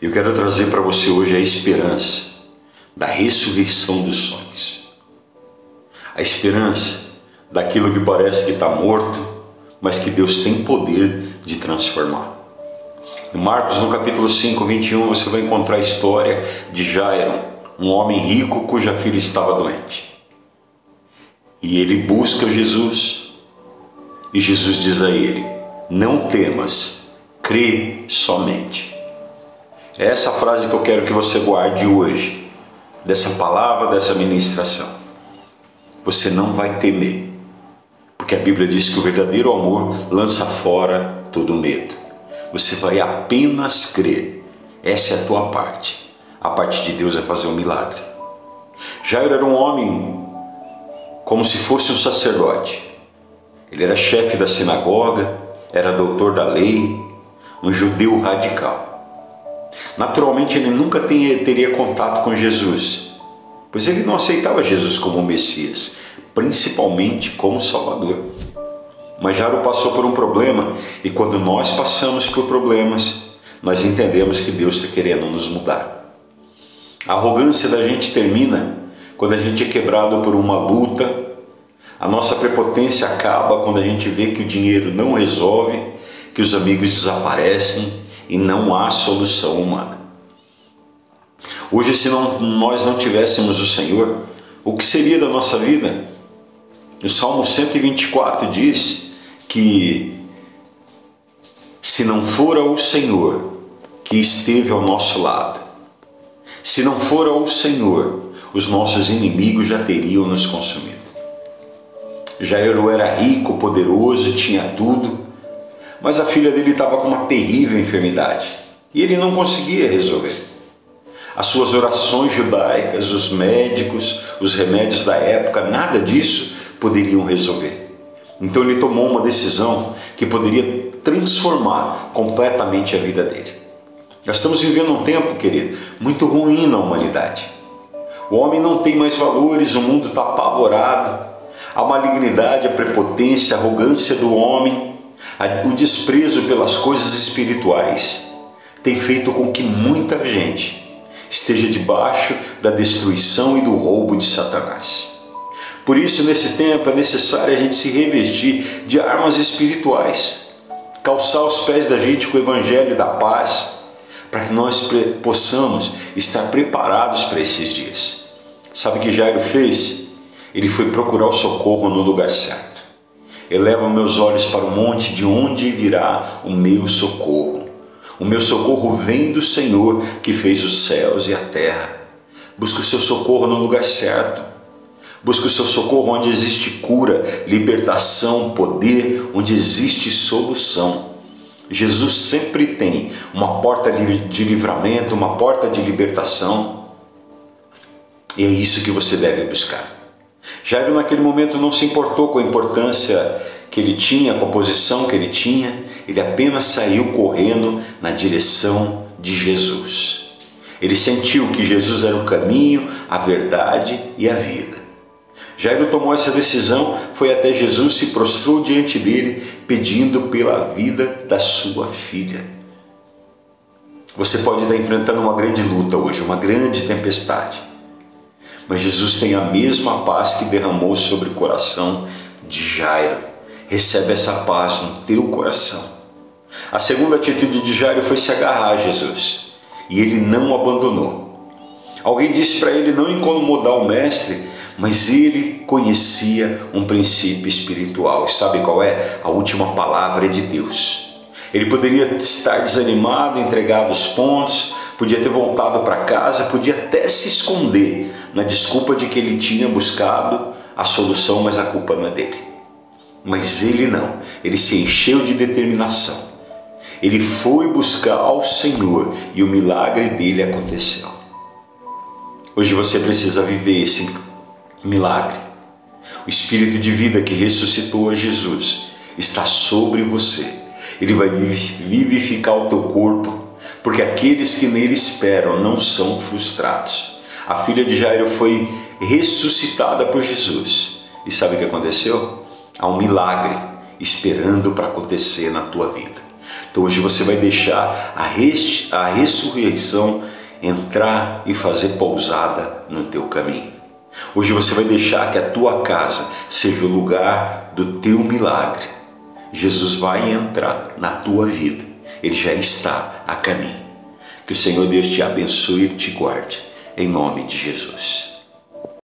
Eu quero trazer para você hoje a esperança da ressurreição dos sonhos. A esperança daquilo que parece que está morto, mas que Deus tem poder de transformar. Em Marcos, no capítulo 5, 21, você vai encontrar a história de Jairo, um homem rico cuja filha estava doente. E ele busca Jesus, e Jesus diz a ele: Não temas, crê somente. É essa frase que eu quero que você guarde hoje, dessa palavra, dessa ministração. Você não vai temer, porque a Bíblia diz que o verdadeiro amor lança fora todo medo. Você vai apenas crer, essa é a tua parte. A parte de Deus é fazer um milagre. Jairo era um homem como se fosse um sacerdote. Ele era chefe da sinagoga, era doutor da lei, um judeu radical. Naturalmente, ele nunca teria contato com Jesus, pois ele não aceitava Jesus como Messias, principalmente como Salvador. Mas Jairo passou por um problema, e quando nós passamos por problemas, nós entendemos que Deus está querendo nos mudar. A arrogância da gente termina quando a gente é quebrado por uma luta, a nossa prepotência acaba quando a gente vê que o dinheiro não resolve, que os amigos desaparecem e não há solução humana. Hoje, se não, nós não tivéssemos o Senhor, o que seria da nossa vida? O Salmo 124 diz que se não fora o Senhor que esteve ao nosso lado, se não fora o Senhor, os nossos inimigos já teriam nos consumido. Jairo era rico, poderoso, tinha tudo, mas a filha dele estava com uma terrível enfermidade e ele não conseguia resolver. As suas orações judaicas, os médicos, os remédios da época, nada disso poderiam resolver. Então ele tomou uma decisão que poderia transformar completamente a vida dele. Nós estamos vivendo um tempo, querido, muito ruim na humanidade. O homem não tem mais valores, o mundo está apavorado. A malignidade, a prepotência, a arrogância do homem o desprezo pelas coisas espirituais tem feito com que muita gente esteja debaixo da destruição e do roubo de Satanás. Por isso, nesse tempo, é necessário a gente se revestir de armas espirituais, calçar os pés da gente com o evangelho da paz, para que nós possamos estar preparados para esses dias. Sabe o que Jairo fez? Ele foi procurar o socorro no lugar certo. Elevo meus olhos para o monte, de onde virá o meu socorro. O meu socorro vem do Senhor que fez os céus e a terra. Busca o seu socorro no lugar certo. Busca o seu socorro onde existe cura, libertação, poder, onde existe solução. Jesus sempre tem uma porta de livramento, uma porta de libertação. E é isso que você deve buscar. Jairo, naquele momento, não se importou com a importância que ele tinha, com a posição que ele tinha, ele apenas saiu correndo na direção de Jesus. Ele sentiu que Jesus era o caminho, a verdade e a vida. Jairo tomou essa decisão, foi até Jesus, se prostrou diante dele, pedindo pela vida da sua filha. Você pode estar enfrentando uma grande luta hoje, uma grande tempestade. Mas Jesus tem a mesma paz que derramou sobre o coração de Jairo. Recebe essa paz no teu coração. A segunda atitude de Jairo foi se agarrar a Jesus e ele não abandonou. Alguém disse para ele não incomodar o mestre, mas ele conhecia um princípio espiritual. E sabe qual é? A última palavra é de Deus. Ele poderia estar desanimado, entregado os pontos, podia ter voltado para casa, podia até se esconder na desculpa de que ele tinha buscado a solução, mas a culpa não é dele. Mas ele não, ele se encheu de determinação. Ele foi buscar ao Senhor e o milagre dele aconteceu. Hoje você precisa viver esse milagre. O Espírito de vida que ressuscitou a Jesus está sobre você. Ele vai vivificar o teu corpo, porque aqueles que nele esperam não são frustrados. A filha de Jairo foi ressuscitada por Jesus. E sabe o que aconteceu? Há um milagre esperando para acontecer na tua vida. Então hoje você vai deixar a, res, a ressurreição entrar e fazer pousada no teu caminho. Hoje você vai deixar que a tua casa seja o lugar do teu milagre. Jesus vai entrar na tua vida. Ele já está a caminho. Que o Senhor Deus te abençoe e te guarde. Em nome de Jesus.